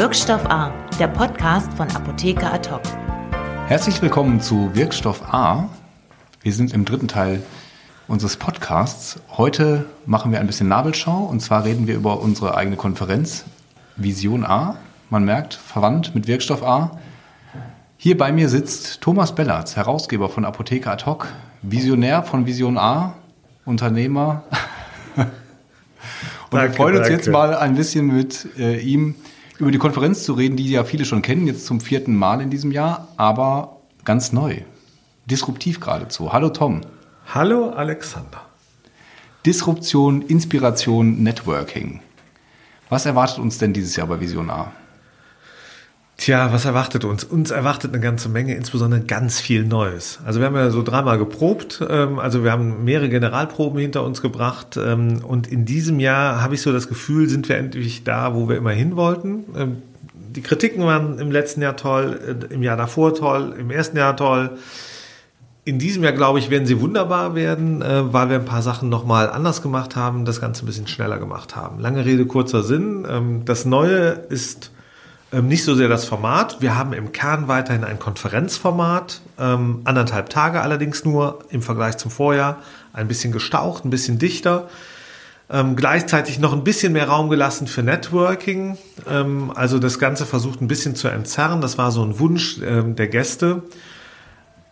Wirkstoff A, der Podcast von Apotheker Ad Herzlich willkommen zu Wirkstoff A. Wir sind im dritten Teil unseres Podcasts. Heute machen wir ein bisschen Nabelschau und zwar reden wir über unsere eigene Konferenz Vision A. Man merkt, verwandt mit Wirkstoff A. Hier bei mir sitzt Thomas Bellatz, Herausgeber von Apotheker Ad hoc, Visionär von Vision A, Unternehmer. und danke, wir freuen uns danke. jetzt mal ein bisschen mit äh, ihm über die Konferenz zu reden, die ja viele schon kennen, jetzt zum vierten Mal in diesem Jahr, aber ganz neu. Disruptiv geradezu. Hallo Tom. Hallo Alexander. Disruption, Inspiration, Networking. Was erwartet uns denn dieses Jahr bei Vision A? Tja, was erwartet uns? Uns erwartet eine ganze Menge, insbesondere ganz viel Neues. Also wir haben ja so dreimal geprobt, ähm, also wir haben mehrere Generalproben hinter uns gebracht ähm, und in diesem Jahr habe ich so das Gefühl, sind wir endlich da, wo wir immer hin wollten. Ähm, die Kritiken waren im letzten Jahr toll, äh, im Jahr davor toll, im ersten Jahr toll. In diesem Jahr, glaube ich, werden sie wunderbar werden, äh, weil wir ein paar Sachen nochmal anders gemacht haben, das Ganze ein bisschen schneller gemacht haben. Lange Rede, kurzer Sinn. Das Neue ist ähm, nicht so sehr das Format. Wir haben im Kern weiterhin ein Konferenzformat, ähm, anderthalb Tage allerdings nur im Vergleich zum Vorjahr. Ein bisschen gestaucht, ein bisschen dichter. Ähm, gleichzeitig noch ein bisschen mehr Raum gelassen für Networking. Ähm, also das Ganze versucht ein bisschen zu entzerren. Das war so ein Wunsch ähm, der Gäste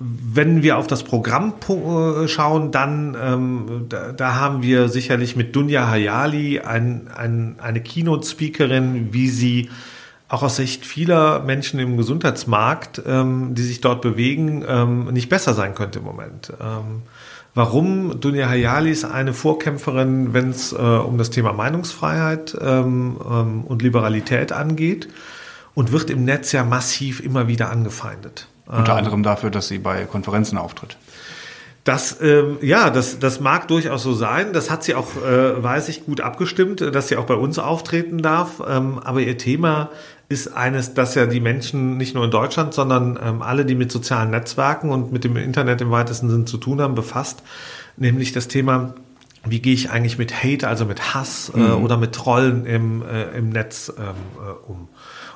wenn wir auf das Programm äh, schauen, dann ähm, da, da, haben wir sicherlich mit Dunja Hayali ein, ein, eine Keynote-Speakerin, wie sie auch aus Sicht vieler Menschen im Gesundheitsmarkt, ähm, die sich dort bewegen, ähm, nicht besser sein könnte im Moment. Ähm, warum? Dunja Hayali ist eine Vorkämpferin, wenn es äh, um das Thema Meinungsfreiheit ähm, ähm, und Liberalität angeht und wird im Netz ja massiv immer wieder angefeindet. Unter ähm, anderem dafür, dass sie bei Konferenzen auftritt. Das, ähm, ja, das, das mag durchaus so sein. Das hat sie auch, äh, weiß ich, gut abgestimmt, dass sie auch bei uns auftreten darf. Ähm, aber ihr Thema ist eines, dass ja die Menschen nicht nur in Deutschland, sondern ähm, alle, die mit sozialen Netzwerken und mit dem Internet im weitesten Sinn zu tun haben, befasst. Nämlich das Thema, wie gehe ich eigentlich mit Hate, also mit Hass äh, mhm. oder mit Trollen im, äh, im Netz ähm, äh, um.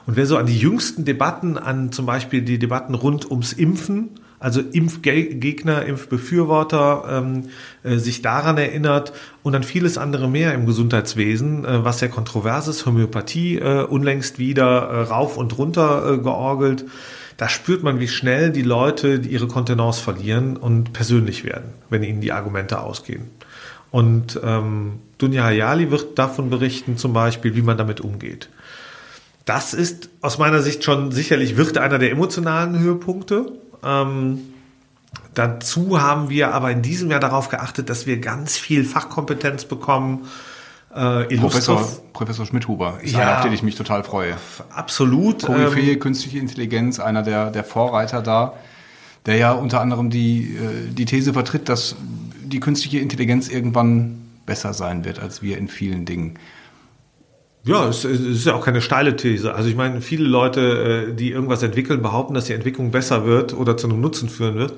Und wer so an die jüngsten Debatten, an zum Beispiel die Debatten rund ums Impfen, also Impfgegner, Impfbefürworter, ähm, äh, sich daran erinnert und an vieles andere mehr im Gesundheitswesen, äh, was sehr kontrovers ist, Homöopathie äh, unlängst wieder äh, rauf und runter äh, georgelt. Da spürt man, wie schnell die Leute ihre Kontenance verlieren und persönlich werden, wenn ihnen die Argumente ausgehen. Und ähm, Dunja Hayali wird davon berichten, zum Beispiel, wie man damit umgeht. Das ist aus meiner Sicht schon sicherlich wird einer der emotionalen Höhepunkte. Ähm, dazu haben wir aber in diesem Jahr darauf geachtet, dass wir ganz viel Fachkompetenz bekommen. Äh, Professor, Professor Schmidhuber ist ja, einer, auf den ich mich total freue. Absolut. Koryphäe, ähm, künstliche Intelligenz, einer der, der Vorreiter da, der ja unter anderem die, äh, die These vertritt, dass die künstliche Intelligenz irgendwann besser sein wird als wir in vielen Dingen. Ja, es, ist ja auch keine steile These. Also ich meine, viele Leute, äh, die irgendwas entwickeln, behaupten, dass die Entwicklung besser wird oder zu einem Nutzen führen wird.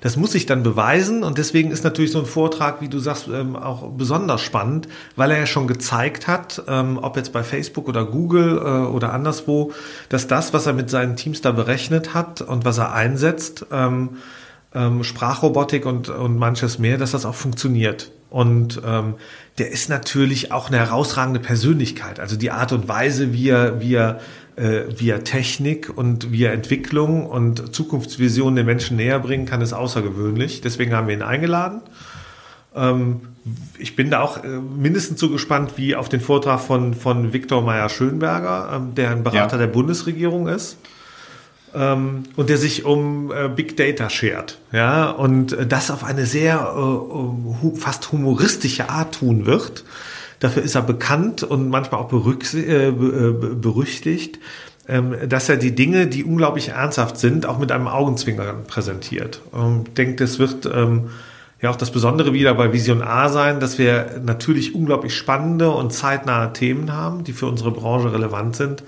Das muss sich dann beweisen und deswegen ist natürlich so ein Vortrag, wie du sagst, ähm, auch besonders spannend, weil er ja schon gezeigt hat, ähm, ob jetzt bei Facebook oder Google äh, oder anderswo, dass das, was er mit seinen Teams da berechnet hat und was er einsetzt, ähm, Sprachrobotik und, und manches mehr, dass das auch funktioniert. Und ähm, der ist natürlich auch eine herausragende Persönlichkeit. Also die Art und Weise, wie er, wie er, äh, wie er Technik und wie er Entwicklung und Zukunftsvisionen den Menschen näher bringen kann, ist außergewöhnlich. Deswegen haben wir ihn eingeladen. Ähm, ich bin da auch äh, mindestens so gespannt wie auf den Vortrag von, von Viktor Meyer-Schönberger, ähm, der ein Berater ja. der Bundesregierung ist ähm, und der sich um äh, Big Data schert. Ja, und äh, das auf eine sehr äh, fast humoristische Art tun wird. Dafür ist er bekannt und manchmal auch äh, äh berüchtigt, ähm, dass er die Dinge, die unglaublich ernsthaft sind, auch mit einem Augenzwinkern präsentiert. Ähm, ich denke, das wird ähm, ja auch das Besondere wieder bei Vision A sein, dass wir natürlich unglaublich spannende und zeitnahe Themen haben, die für unsere Branche relevant sind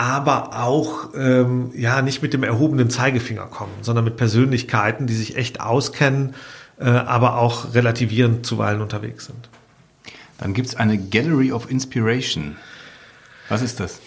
aber auch ähm, ja nicht mit dem erhobenen Zeigefinger kommen, sondern mit Persönlichkeiten, die sich echt auskennen, äh, aber auch relativierend zuweilen unterwegs sind. Dann gibt es eine Gallery of Inspiration. Was ist das?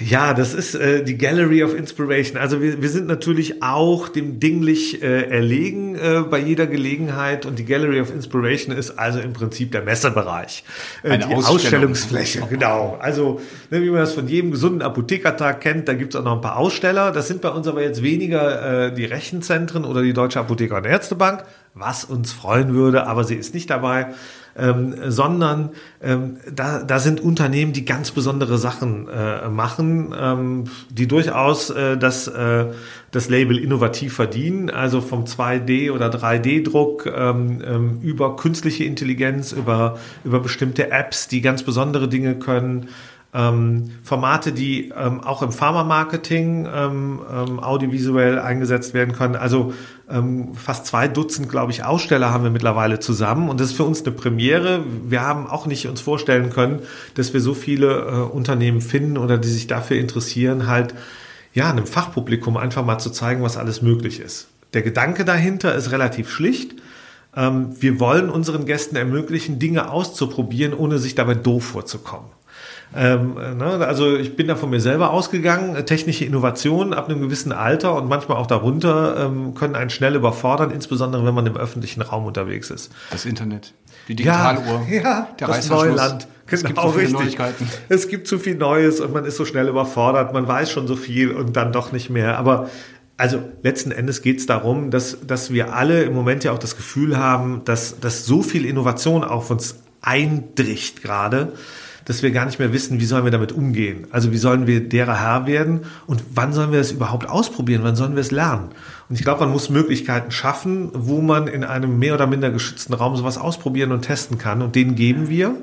Ja, das ist äh, die Gallery of Inspiration. Also wir, wir sind natürlich auch dem dinglich äh, erlegen äh, bei jeder Gelegenheit und die Gallery of Inspiration ist also im Prinzip der Messebereich. Äh, Eine die Ausstellung. Ausstellungsfläche, genau. Also ne, wie man das von jedem gesunden Apothekertag kennt, da gibt's auch noch ein paar Aussteller. Das sind bei uns aber jetzt weniger äh, die Rechenzentren oder die Deutsche Apotheker- und Ärztebank, was uns freuen würde, aber sie ist nicht dabei ähm, sondern ähm, da, da sind Unternehmen, die ganz besondere Sachen äh, machen, ähm, die durchaus äh, das, äh, das Label innovativ verdienen, also vom 2D- oder 3D-Druck ähm, ähm, über künstliche Intelligenz, über, über bestimmte Apps, die ganz besondere Dinge können. Ähm, Formate, die ähm, auch im Pharma-Marketing ähm, ähm, audiovisuell eingesetzt werden können. Also ähm, fast zwei Dutzend, glaube ich, Aussteller haben wir mittlerweile zusammen und das ist für uns eine Premiere. Wir haben auch nicht uns vorstellen können, dass wir so viele äh, Unternehmen finden oder die sich dafür interessieren, halt ja einem Fachpublikum einfach mal zu zeigen, was alles möglich ist. Der Gedanke dahinter ist relativ schlicht. Ähm, wir wollen unseren Gästen ermöglichen, Dinge auszuprobieren, ohne sich dabei doof vorzukommen. Ähm, ne, also ich bin da von mir selber ausgegangen. Technische Innovationen ab einem gewissen Alter und manchmal auch darunter ähm, können einen schnell überfordern, insbesondere wenn man im öffentlichen Raum unterwegs ist. Das Internet, die Digitaluhr, ja, der das. Neuland. Es gibt Genau, so viele richtig. Neuigkeiten. Es gibt zu viel Neues und man ist so schnell überfordert. Man weiß schon so viel und dann doch nicht mehr. Aber also letzten Endes geht es darum, dass, dass wir alle im Moment ja auch das Gefühl haben, dass, dass so viel Innovation auf uns eindricht gerade, dass wir gar nicht mehr wissen, wie sollen wir damit umgehen. Also wie sollen wir derer Herr werden und wann sollen wir es überhaupt ausprobieren, wann sollen wir es lernen. Und ich glaube, man muss Möglichkeiten schaffen, wo man in einem mehr oder minder geschützten Raum sowas ausprobieren und testen kann. Und den geben wir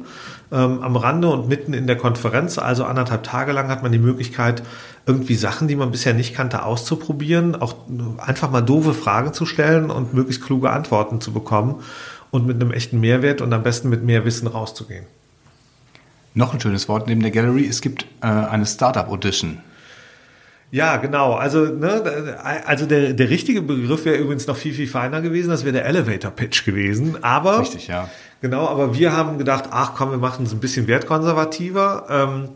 ähm, am Rande und mitten in der Konferenz. Also anderthalb Tage lang hat man die Möglichkeit, irgendwie Sachen, die man bisher nicht kannte, auszuprobieren, auch einfach mal doofe Fragen zu stellen und möglichst kluge Antworten zu bekommen und mit einem echten Mehrwert und am besten mit mehr Wissen rauszugehen. Noch ein schönes Wort neben der Gallery, es gibt äh, eine Startup Audition. Ja, genau. Also, ne, also der, der richtige Begriff wäre übrigens noch viel, viel feiner gewesen. Das wäre der Elevator Pitch gewesen. Aber Richtig, ja. Genau, aber wir haben gedacht, ach komm, wir machen es ein bisschen wertkonservativer. Ähm,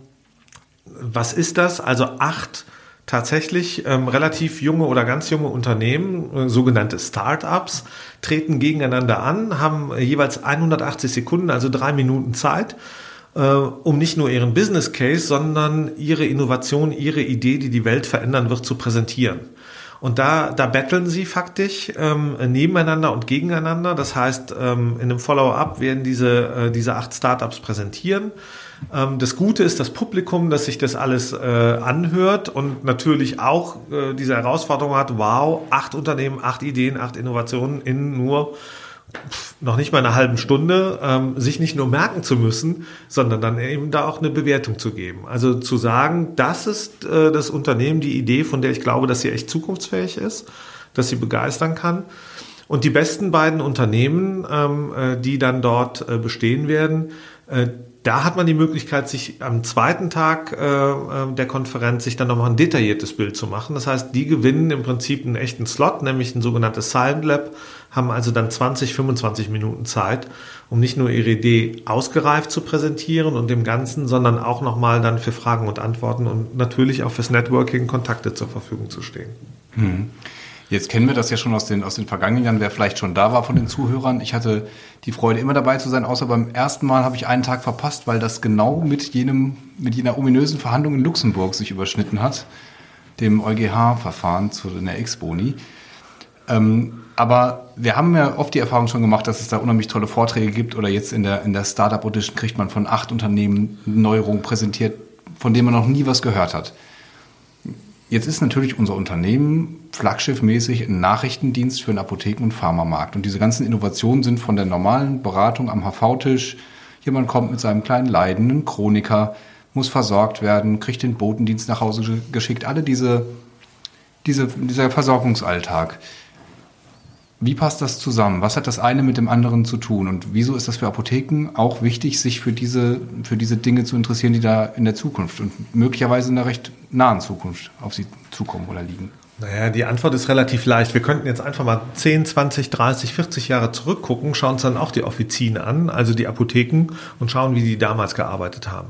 was ist das? Also acht tatsächlich ähm, relativ junge oder ganz junge Unternehmen, äh, sogenannte Startups, treten gegeneinander an, haben jeweils 180 Sekunden, also drei Minuten Zeit, äh, um nicht nur ihren Business Case, sondern ihre Innovation, ihre Idee, die die Welt verändern wird, zu präsentieren. Und da, da battlen sie faktisch ähm, nebeneinander und gegeneinander. Das heißt, ähm, in einem Follow-up werden diese, äh, diese acht Startups präsentieren. Ähm, das Gute ist das Publikum, dass sich das alles äh, anhört und natürlich auch äh, diese Herausforderung hat, wow, acht Unternehmen, acht Ideen, acht Innovationen in nur noch nicht mal einer halben Stunde, ähm, sich nicht nur merken zu müssen, sondern dann eben da auch eine Bewertung zu geben. Also zu sagen, das ist äh, das Unternehmen, die Idee, von der ich glaube, dass sie echt zukunftsfähig ist, dass sie begeistern kann. Und die besten beiden Unternehmen, ähm, äh, die dann dort äh, bestehen werden, da hat man die Möglichkeit, sich am zweiten Tag äh, äh, der Konferenz sich dann nochmal ein detailliertes Bild zu machen. Das heißt, die gewinnen im Prinzip einen echten Slot, nämlich ein sogenanntes Silent Lab, haben also dann 20, 25 Minuten Zeit, um nicht nur ihre Idee ausgereift zu präsentieren und dem Ganzen, sondern auch nochmal dann für Fragen und Antworten und natürlich auch fürs Networking Kontakte zur Verfügung zu stehen. Jetzt kennen wir das ja schon aus den, aus den vergangenen Jahren, wer vielleicht schon da war von den Zuhörern. Ich hatte die Freude, immer dabei zu sein, außer beim ersten Mal habe ich einen Tag verpasst, weil das genau mit jenem, mit jener ominösen Verhandlung in Luxemburg sich überschnitten hat, dem EuGH-Verfahren zu der Ex-Boni. Ähm, aber wir haben ja oft die Erfahrung schon gemacht, dass es da unheimlich tolle Vorträge gibt oder jetzt in der, in der Startup Audition kriegt man von acht Unternehmen Neuerungen präsentiert, von denen man noch nie was gehört hat. Jetzt ist natürlich unser Unternehmen flaggschiffmäßig ein Nachrichtendienst für den Apotheken- und Pharmamarkt. Und diese ganzen Innovationen sind von der normalen Beratung am HV-Tisch. Jemand kommt mit seinem kleinen Leiden, ein Chroniker, muss versorgt werden, kriegt den Botendienst nach Hause ge- geschickt. Alle diese, diese, dieser Versorgungsalltag. Wie passt das zusammen? Was hat das eine mit dem anderen zu tun? Und wieso ist das für Apotheken auch wichtig, sich für diese, für diese Dinge zu interessieren, die da in der Zukunft und möglicherweise in der recht nahen Zukunft auf sie zukommen oder liegen? Naja, die Antwort ist relativ leicht. Wir könnten jetzt einfach mal 10, 20, 30, 40 Jahre zurückgucken, schauen uns dann auch die Offizien an, also die Apotheken, und schauen, wie die damals gearbeitet haben.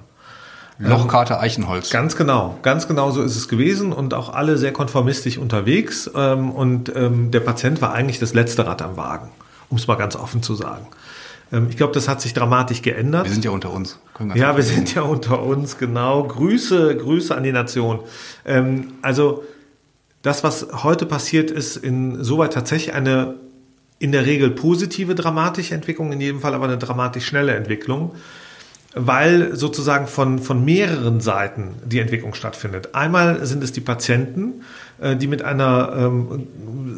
Lochkarte Eichenholz. Ganz genau, ganz genau so ist es gewesen und auch alle sehr konformistisch unterwegs. Ähm, und ähm, der Patient war eigentlich das letzte Rad am Wagen, um es mal ganz offen zu sagen. Ähm, ich glaube, das hat sich dramatisch geändert. Wir sind ja unter uns. Ja, wir sind ja unter uns, genau. Grüße, Grüße an die Nation. Ähm, also das, was heute passiert, ist insoweit tatsächlich eine in der Regel positive dramatische Entwicklung, in jedem Fall aber eine dramatisch schnelle Entwicklung weil sozusagen von, von mehreren Seiten die Entwicklung stattfindet. Einmal sind es die Patienten, äh, die mit einer ähm,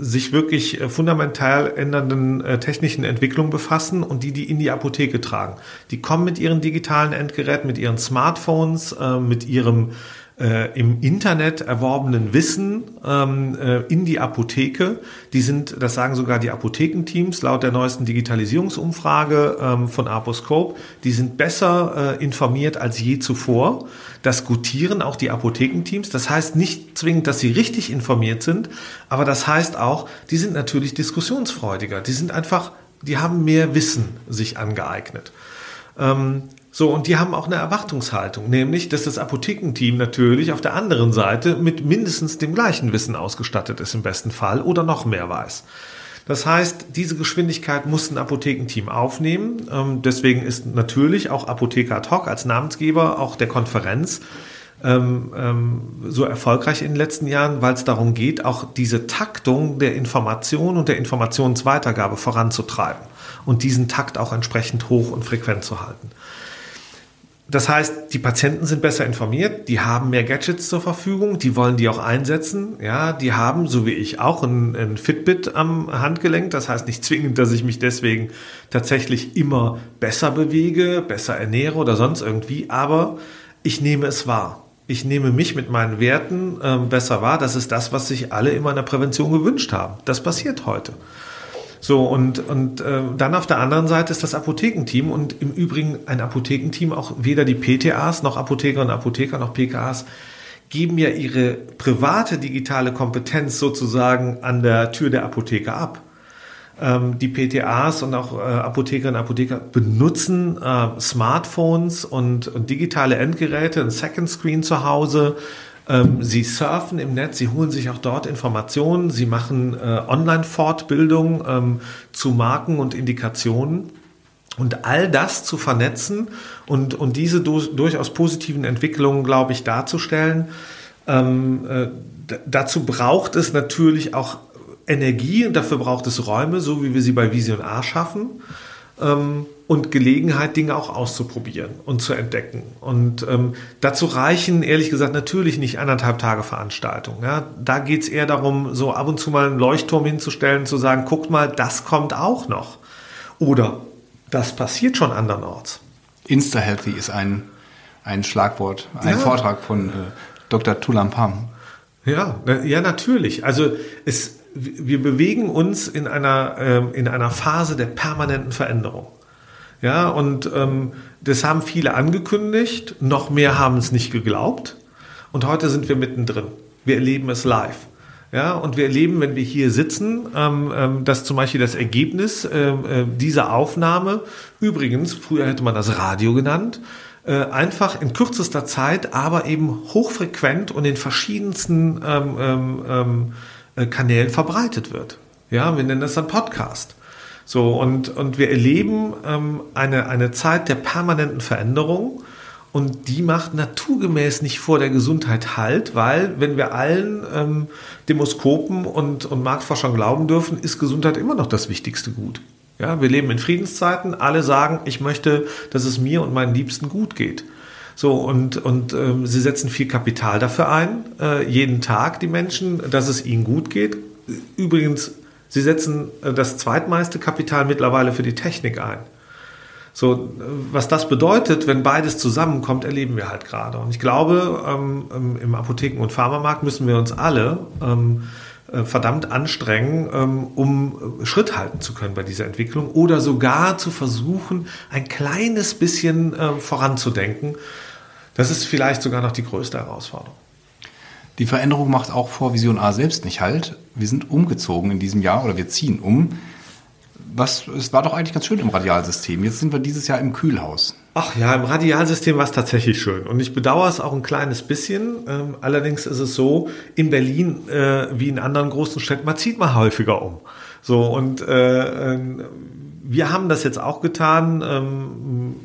sich wirklich äh, fundamental ändernden äh, technischen Entwicklung befassen und die die in die Apotheke tragen. Die kommen mit ihren digitalen Endgeräten, mit ihren Smartphones, äh, mit ihrem äh, im Internet erworbenen Wissen ähm, äh, in die Apotheke. Die sind, das sagen sogar die Apothekenteams laut der neuesten Digitalisierungsumfrage ähm, von Aposcope, die sind besser äh, informiert als je zuvor. Das gutieren auch die Apothekenteams. Das heißt nicht zwingend, dass sie richtig informiert sind, aber das heißt auch, die sind natürlich diskussionsfreudiger. Die sind einfach, die haben mehr Wissen sich angeeignet. Ähm, so, und die haben auch eine Erwartungshaltung, nämlich, dass das Apothekenteam natürlich auf der anderen Seite mit mindestens dem gleichen Wissen ausgestattet ist im besten Fall oder noch mehr weiß. Das heißt, diese Geschwindigkeit muss ein Apothekenteam aufnehmen. Ähm, deswegen ist natürlich auch Apotheker ad hoc als Namensgeber auch der Konferenz ähm, ähm, so erfolgreich in den letzten Jahren, weil es darum geht, auch diese Taktung der Information und der Informationsweitergabe voranzutreiben und diesen Takt auch entsprechend hoch und frequent zu halten. Das heißt, die Patienten sind besser informiert, die haben mehr Gadgets zur Verfügung, die wollen die auch einsetzen. Ja, die haben, so wie ich auch, ein, ein Fitbit am Handgelenk. Das heißt nicht zwingend, dass ich mich deswegen tatsächlich immer besser bewege, besser ernähre oder sonst irgendwie, aber ich nehme es wahr. Ich nehme mich mit meinen Werten ähm, besser wahr. Das ist das, was sich alle immer in der Prävention gewünscht haben. Das passiert heute. So, und, und äh, dann auf der anderen Seite ist das Apothekenteam und im Übrigen ein Apothekenteam, auch weder die PTAs noch Apotheker und Apotheker noch PKAs geben ja ihre private digitale Kompetenz sozusagen an der Tür der Apotheke ab. Ähm, die PTAs und auch äh, Apothekerinnen und Apotheker benutzen äh, Smartphones und, und digitale Endgeräte, ein Second Screen zu Hause, ähm, sie surfen im Netz, sie holen sich auch dort Informationen, sie machen äh, Online-Fortbildung ähm, zu Marken und Indikationen. Und all das zu vernetzen und, und diese du durchaus positiven Entwicklungen, glaube ich, darzustellen, ähm, äh, dazu braucht es natürlich auch Energie und dafür braucht es Räume, so wie wir sie bei Vision A schaffen. Ähm, und Gelegenheit, Dinge auch auszuprobieren und zu entdecken. Und ähm, dazu reichen, ehrlich gesagt, natürlich nicht anderthalb Tage Veranstaltung. Ja? Da geht's eher darum, so ab und zu mal einen Leuchtturm hinzustellen, zu sagen, guckt mal, das kommt auch noch. Oder das passiert schon andernorts. Insta-Healthy ist ein, ein Schlagwort, ein ja. Vortrag von äh, Dr. Tulampam. Ja, ja, natürlich. Also es, wir bewegen uns in einer, ähm, in einer Phase der permanenten Veränderung. Ja, und ähm, das haben viele angekündigt, noch mehr haben es nicht geglaubt. Und heute sind wir mittendrin. Wir erleben es live. Ja, und wir erleben, wenn wir hier sitzen, ähm, ähm, dass zum Beispiel das Ergebnis ähm, äh, dieser Aufnahme, übrigens, früher hätte man das Radio genannt, äh, einfach in kürzester Zeit, aber eben hochfrequent und in verschiedensten ähm, ähm, ähm äh, Kanälen verbreitet wird. Ja, wir nennen das dann Podcast. So, und, und wir erleben ähm, eine, eine Zeit der permanenten Veränderung. Und die macht naturgemäß nicht vor der Gesundheit Halt, weil wenn wir allen ähm, Demoskopen und, und Marktforschern glauben dürfen, ist Gesundheit immer noch das wichtigste Gut. Ja, wir leben in Friedenszeiten. Alle sagen, ich möchte, dass es mir und meinen Liebsten gut geht. So, und, und ähm, sie setzen viel Kapital dafür ein, äh, jeden Tag die Menschen, dass es ihnen gut geht. Übrigens Sie setzen äh, das zweitmeiste Kapital mittlerweile für die Technik ein. So, was das bedeutet, wenn beides zusammenkommt, erleben wir halt gerade. Und ich glaube, ähm, ähm im Apotheken- und Pharmamarkt müssen wir uns alle ähm, äh, verdammt anstrengen, ähm, um Schritt halten zu können bei dieser Entwicklung oder sogar zu versuchen, ein kleines bisschen äh, voranzudenken. Das ist vielleicht sogar noch die größte Herausforderung. Die Veränderung macht auch vor Vision A selbst nicht halt. Wir sind umgezogen in diesem Jahr oder wir ziehen um. was, es war doch eigentlich ganz schön im Radialsystem. Jetzt sind wir dieses Jahr im Kühlhaus. Ach ja, im Radialsystem war es tatsächlich schön. Und ich bedauere es auch ein kleines bisschen. Ähm, allerdings ist es so, in Berlin äh, wie in anderen großen Städten, man zieht mal häufiger um. So, und äh, äh, wir haben das jetzt auch getan, ähm,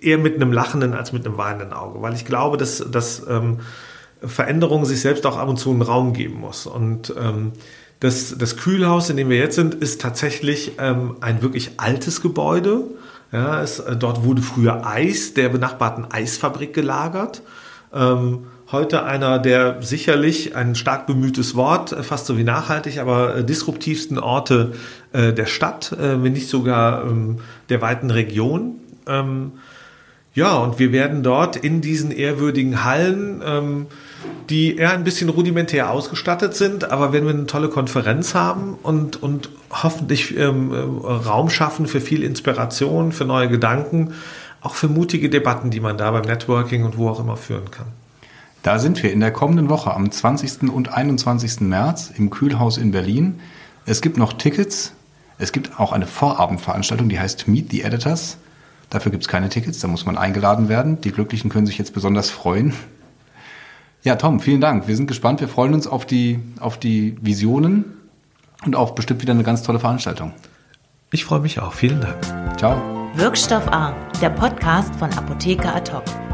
eher mit einem lachenden als mit einem weinenden Auge, weil ich glaube, dass, dass ähm, Veränderung sich selbst auch ab und zu einen Raum geben muss. Und ähm, das, das Kühlhaus, in dem wir jetzt sind, ist tatsächlich ähm, ein wirklich altes Gebäude. Ja, es, äh, dort wurde früher Eis der benachbarten Eisfabrik gelagert. Ähm, heute einer der sicherlich ein stark bemühtes Wort, äh, fast so wie nachhaltig, aber äh, disruptivsten Orte der Stadt, wenn nicht sogar ähm, der weiten Region. Ja, und wir werden dort in diesen ehrwürdigen Hallen ähm, die eher ein bisschen rudimentär ausgestattet sind, aber wenn wir eine tolle Konferenz haben und, und hoffentlich ähm, äh, Raum schaffen für viel Inspiration, für neue Gedanken, auch für mutige Debatten, die man da beim Networking und wo auch immer führen kann. Da sind wir in der kommenden Woche am 20. und 21. März im Kühlhaus in Berlin. Es gibt noch Tickets. Es gibt auch eine Vorabendveranstaltung, die heißt Meet the Editors. Dafür gibt es keine Tickets, da muss man eingeladen werden. Die Glücklichen können sich jetzt besonders freuen. Ja, Tom, vielen Dank. Wir sind gespannt. Wir freuen uns auf die, auf die Visionen und auf bestimmt wieder eine ganz tolle Veranstaltung. Ich freue mich auch. Vielen Dank. Ciao. Wirkstoff A, der Podcast von Apotheker Ad hoc.